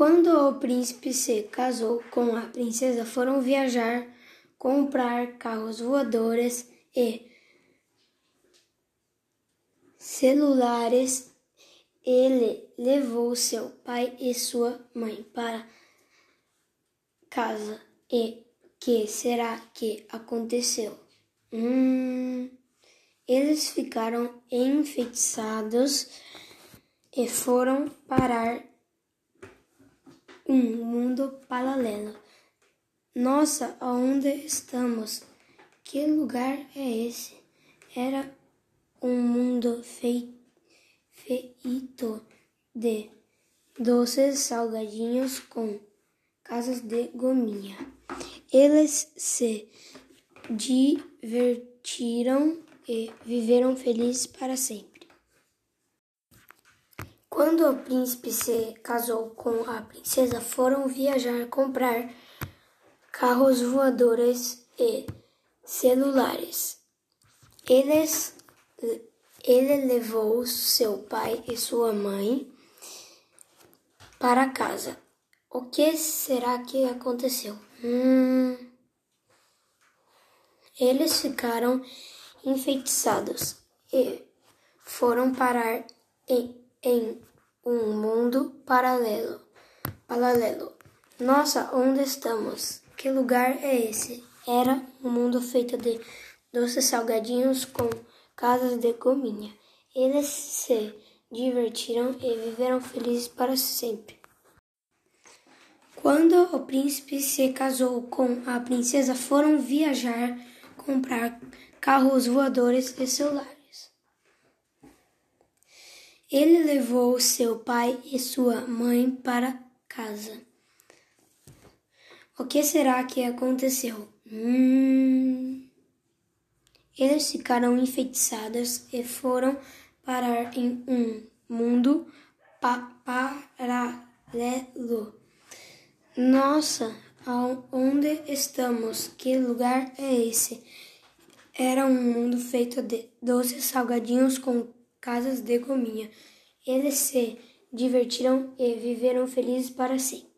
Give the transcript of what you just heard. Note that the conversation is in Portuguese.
Quando o príncipe se casou com a princesa, foram viajar, comprar carros voadores e celulares. Ele levou seu pai e sua mãe para casa. E que será que aconteceu? Hum, eles ficaram enfeitiçados e foram parar um mundo paralelo. Nossa, aonde estamos? Que lugar é esse? Era um mundo feito de doces salgadinhos com casas de gominha. Eles se divertiram e viveram felizes para sempre. Quando o príncipe se casou com a princesa, foram viajar comprar carros voadores e celulares. Eles, ele levou seu pai e sua mãe para casa. O que será que aconteceu? Hum, eles ficaram enfeitiçados e foram parar em em um mundo paralelo. Paralelo. Nossa, onde estamos? Que lugar é esse? Era um mundo feito de doces salgadinhos com casas de gominha. Eles se divertiram e viveram felizes para sempre. Quando o príncipe se casou com a princesa, foram viajar, comprar carros voadores e celulares. Ele levou seu pai e sua mãe para casa. O que será que aconteceu? Hum... Eles ficaram enfeitiçados e foram parar em um mundo pa paralelo. Nossa, onde estamos? Que lugar é esse? Era um mundo feito de doces salgadinhos com casas de gominha. Eles se divertiram e viveram felizes para sempre.